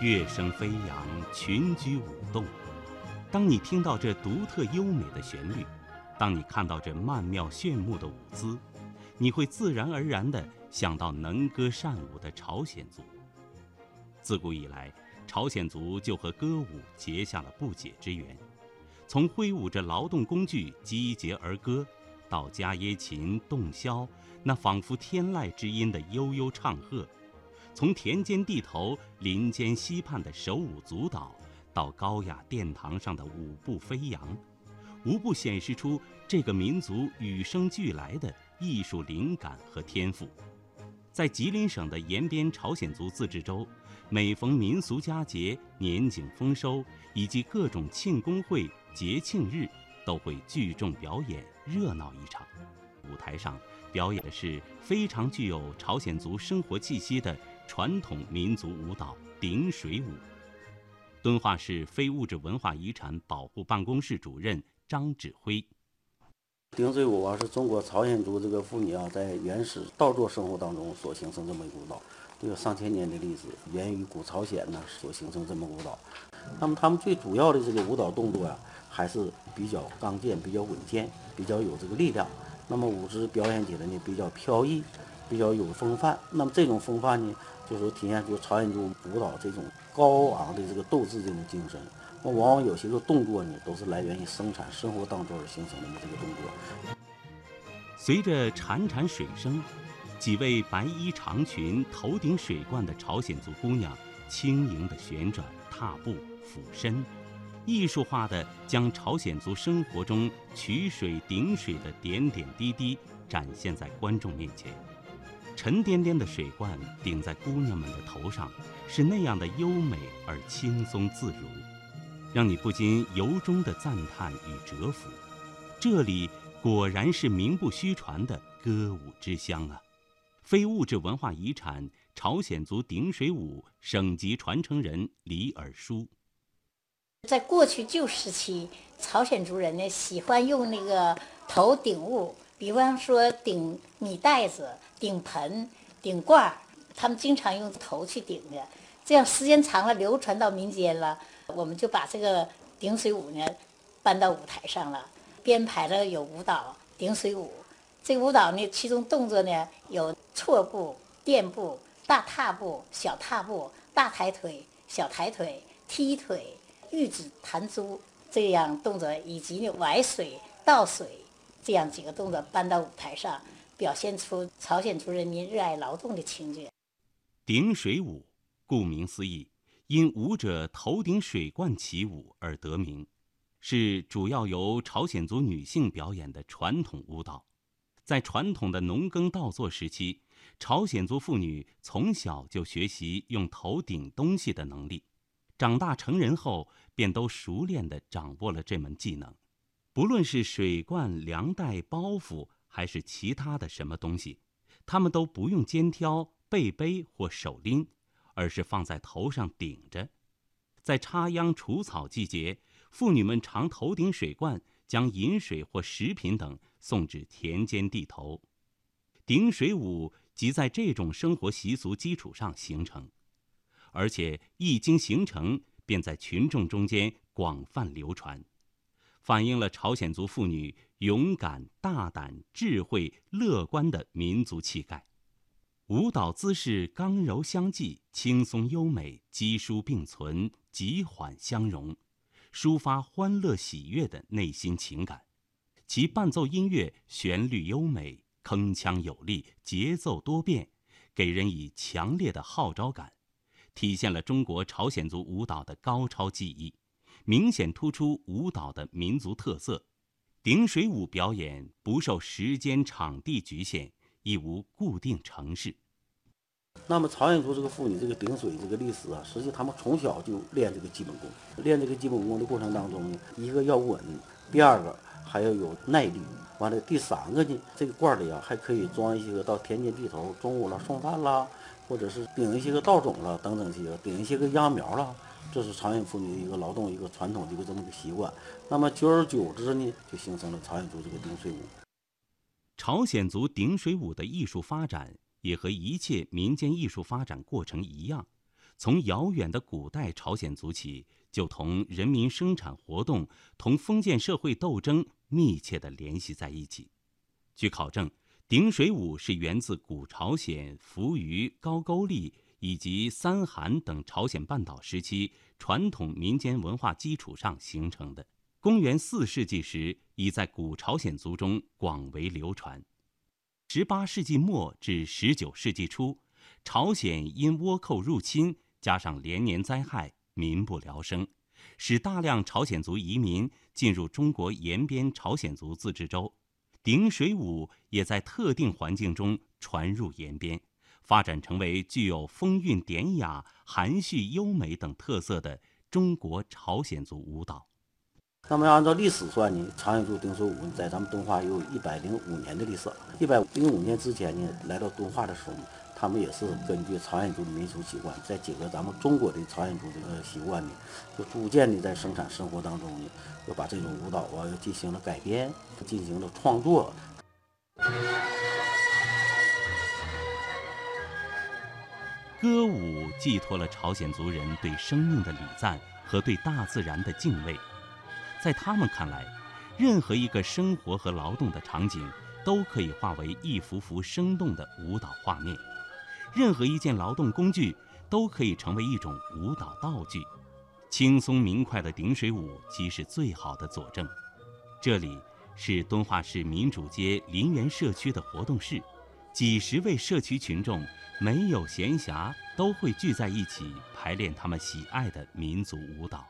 乐声飞扬，群居舞动。当你听到这独特优美的旋律，当你看到这曼妙炫目的舞姿，你会自然而然地想到能歌善舞的朝鲜族。自古以来，朝鲜族就和歌舞结下了不解之缘。从挥舞着劳动工具击节而歌，到伽耶琴、洞箫那仿佛天籁之音的悠悠唱和；从田间地头、林间溪畔的手舞足蹈，到高雅殿堂上的舞步飞扬，无不显示出这个民族与生俱来的艺术灵感和天赋。在吉林省的延边朝鲜族自治州。每逢民俗佳节、年景丰收以及各种庆功会、节庆日，都会聚众表演，热闹一场。舞台上表演的是非常具有朝鲜族生活气息的传统民族舞蹈——顶水舞。敦化市非物质文化遗产保护办公室主任张指挥：顶水舞啊，是中国朝鲜族这个妇女啊，在原始稻作生活当中所形成这么一个舞蹈。有上千年的历史，源于古朝鲜呢，所形成这么舞蹈。那么他们最主要的这个舞蹈动作呀，还是比较刚健、比较稳健、比较有这个力量。那么舞姿表演起来呢，比较飘逸，比较有风范。那么这种风范呢，就是体现出朝鲜族舞蹈这种高昂的这个斗志这种精神。那往往有些个动作呢，都是来源于生产生活当中而形成的这个动作。随着潺潺水声。几位白衣长裙、头顶水冠的朝鲜族姑娘，轻盈地旋转、踏步、俯身，艺术化的将朝鲜族生活中取水、顶水的点点滴滴展现在观众面前。沉甸甸的水罐顶在姑娘们的头上，是那样的优美而轻松自如，让你不禁由衷地赞叹与折服。这里果然是名不虚传的歌舞之乡啊！非物质文化遗产朝鲜族顶水舞省级传承人李尔舒，在过去旧时期，朝鲜族人呢喜欢用那个头顶物，比方说顶米袋子、顶盆、顶罐儿，他们经常用头去顶的。这样时间长了，流传到民间了，我们就把这个顶水舞呢搬到舞台上了，编排了有舞蹈顶水舞。这舞蹈呢，其中动作呢有错步、垫步、大踏步、小踏步、大抬腿、小抬腿、踢腿、玉指弹珠这样动作，以及呢崴水、倒水这样几个动作搬到舞台上，表现出朝鲜族人民热爱劳动的情节。顶水舞，顾名思义，因舞者头顶水罐起舞而得名，是主要由朝鲜族女性表演的传统舞蹈。在传统的农耕稻作时期，朝鲜族妇女从小就学习用头顶东西的能力，长大成人后便都熟练地掌握了这门技能。不论是水罐、粮袋、包袱，还是其他的什么东西，他们都不用肩挑、背背或手拎，而是放在头上顶着。在插秧除草季节，妇女们常头顶水罐，将饮水或食品等。送至田间地头，顶水舞即在这种生活习俗基础上形成，而且一经形成，便在群众中间广泛流传，反映了朝鲜族妇女勇敢、大胆、智慧、乐观的民族气概。舞蹈姿势刚柔相济，轻松优美，奇疏并存，急缓相融，抒发欢乐喜悦的内心情感。其伴奏音乐旋律优美，铿锵有力，节奏多变，给人以强烈的号召感，体现了中国朝鲜族舞蹈的高超技艺，明显突出舞蹈的民族特色。顶水舞表演不受时间、场地局限，亦无固定程式。那么，朝鲜族这个妇女这个顶水这个历史啊，实际他们从小就练这个基本功，练这个基本功的过程当中呢，一个要稳，第二个。还要有耐力，完了第三个呢，这个罐里啊还可以装一些个到田间地头中午了送饭啦，或者是顶一些个稻种了等等些顶一些个秧苗了，这是朝鲜妇女的一个劳动一个传统的一个这么个习惯。那么久而久之呢，就形成了朝鲜族这个顶水舞。朝鲜族顶水舞的艺术发展也和一切民间艺术发展过程一样，从遥远的古代朝鲜族起，就同人民生产活动、同封建社会斗争密切地联系在一起。据考证，顶水舞是源自古朝鲜扶余、高句丽以及三韩等朝鲜半岛时期传统民间文化基础上形成的。公元四世纪时，已在古朝鲜族中广为流传。十八世纪末至十九世纪初，朝鲜因倭寇入侵，加上连年灾害，民不聊生，使大量朝鲜族移民进入中国延边朝鲜族自治州。顶水舞也在特定环境中传入延边，发展成为具有风韵典雅、含蓄优美等特色的中国朝鲜族舞蹈。那么按照历史算呢，朝鲜族顶水舞在咱们敦化有一百零五年的历史。一百零五年之前呢，来到敦化的时候，他们也是根据朝鲜族的民俗习惯，再结合咱们中国的朝鲜族这个习惯呢，就逐渐的在生产生活当中呢，又把这种舞蹈啊进行了改编，进行了创作。歌舞寄托了朝鲜族人对生命的礼赞和对大自然的敬畏。在他们看来，任何一个生活和劳动的场景都可以化为一幅幅生动的舞蹈画面，任何一件劳动工具都可以成为一种舞蹈道具。轻松明快的顶水舞即是最好的佐证。这里是敦化市民主街林园社区的活动室，几十位社区群众没有闲暇，都会聚在一起排练他们喜爱的民族舞蹈。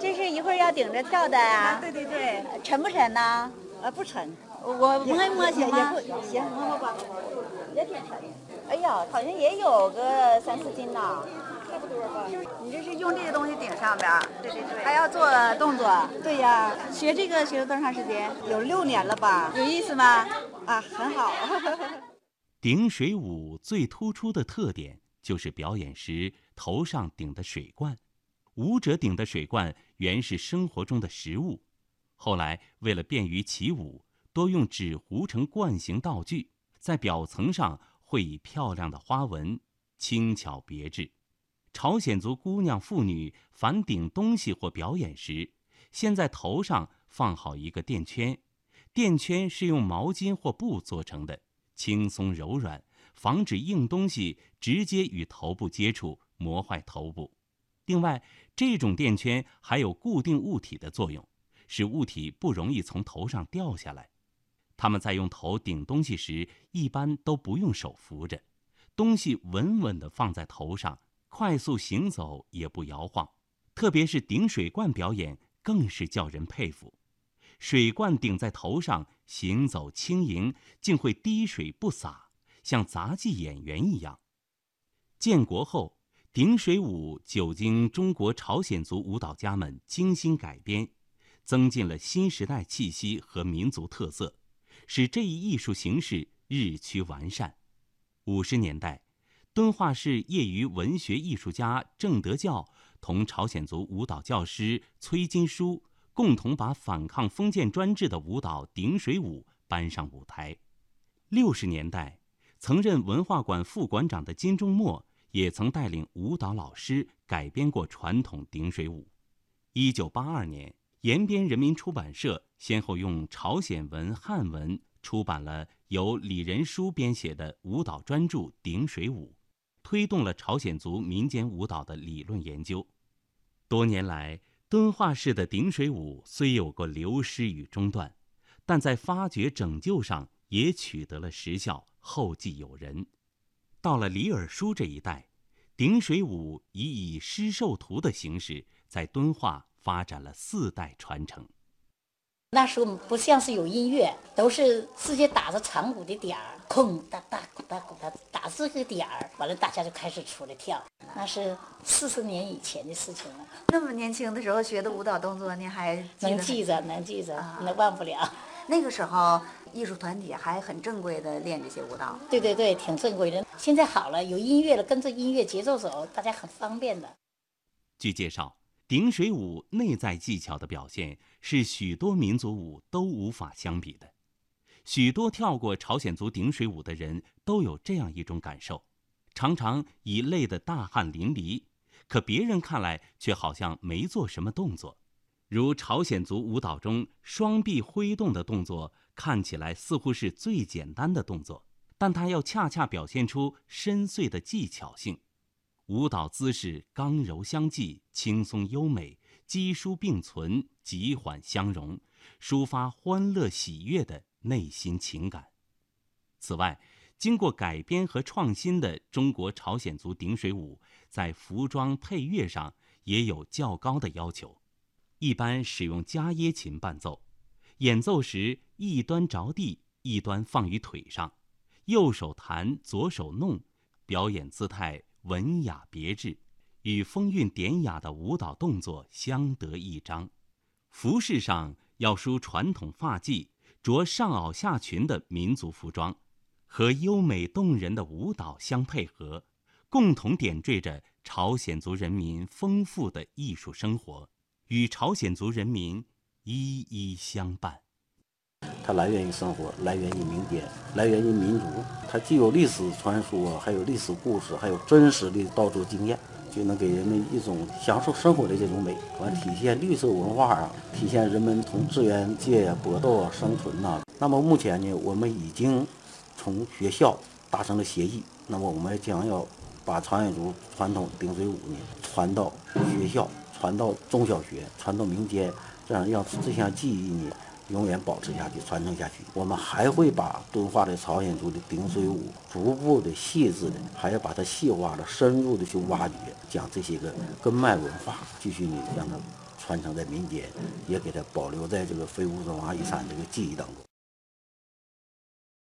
这是一会儿要顶着跳的啊！对对对，沉不沉呢？呃，不沉。我摸一摸行吗？行，摸摸吧。也挺沉。哎呀，好像也有个三四斤呢。差不多吧。你这是用这个东西顶上边？对对对。还要做动作？对呀。学这个学了多长时间？有六年了吧？有意思吗？啊，很好。顶水舞最突出的特点就是表演时头上顶的水罐。舞者顶的水罐原是生活中的食物，后来为了便于起舞，多用纸糊成罐形道具，在表层上绘以漂亮的花纹，轻巧别致。朝鲜族姑娘妇女凡顶东西或表演时，先在头上放好一个垫圈，垫圈是用毛巾或布做成的，轻松柔软，防止硬东西直接与头部接触，磨坏头部。另外，这种垫圈还有固定物体的作用，使物体不容易从头上掉下来。他们在用头顶东西时，一般都不用手扶着，东西稳稳地放在头上，快速行走也不摇晃。特别是顶水罐表演，更是叫人佩服。水罐顶在头上，行走轻盈，竟会滴水不洒，像杂技演员一样。建国后。顶水舞久经中国朝鲜族舞蹈家们精心改编，增进了新时代气息和民族特色，使这一艺术形式日趋完善。五十年代，敦化市业余文学艺术家郑德教同朝鲜族舞蹈教师崔金书共同把反抗封建专制的舞蹈顶水舞搬上舞台。六十年代，曾任文化馆副馆长的金钟默。也曾带领舞蹈老师改编过传统顶水舞。一九八二年，延边人民出版社先后用朝鲜文、汉文出版了由李仁书编写的舞蹈专著《顶水舞》，推动了朝鲜族民间舞蹈的理论研究。多年来，敦化市的顶水舞虽有过流失与中断，但在发掘拯救上也取得了实效，后继有人。到了李尔书这一代，顶水舞已以师授图的形式在敦化发展了四代传承。那时候不像是有音乐，都是直接打着长鼓的点儿，空哒哒哒哒打这个点儿，完了大家就开始出来跳。那是四十年以前的事情了。那么年轻的时候学的舞蹈动作，您还能记着？能记着？那忘不了。那个时候。艺术团体还很正规的练这些舞蹈，对对对，挺正规的。现在好了，有音乐了，跟着音乐节奏走，大家很方便的。据介绍，顶水舞内在技巧的表现是许多民族舞都无法相比的。许多跳过朝鲜族顶水舞的人都有这样一种感受：常常已累得大汗淋漓，可别人看来却好像没做什么动作。如朝鲜族舞蹈中双臂挥动的动作，看起来似乎是最简单的动作，但它要恰恰表现出深邃的技巧性。舞蹈姿势刚柔相济，轻松优美，奇疏并存，急缓相融，抒发欢乐喜悦的内心情感。此外，经过改编和创新的中国朝鲜族顶水舞，在服装配乐上也有较高的要求，一般使用加耶琴伴奏，演奏时一端着地，一端放于腿上，右手弹，左手弄，表演姿态。文雅别致，与风韵典雅的舞蹈动作相得益彰。服饰上要梳传统发髻，着上袄下裙的民族服装，和优美动人的舞蹈相配合，共同点缀着朝鲜族人民丰富的艺术生活，与朝鲜族人民一一相伴。它来源于生活，来源于民间，来源于民族。它既有历史传说，还有历史故事，还有真实的稻作经验，就能给人们一种享受生活的这种美。完，体现绿色文化啊，体现人们同自然界搏斗啊、生存呐。那么目前呢，我们已经从学校达成了协议，那么我们将要把朝鲜族传统顶水舞呢传到学校，传到中小学，传到民间，这样让这项技艺呢。永远保持下去，传承下去。我们还会把敦化的朝鲜族的顶水舞逐步的、细致的，还要把它细化的、深入的去挖掘，将这些个根脉文化继续呢，让它传承在民间，也给它保留在这个非物质文化遗产这个记忆当中。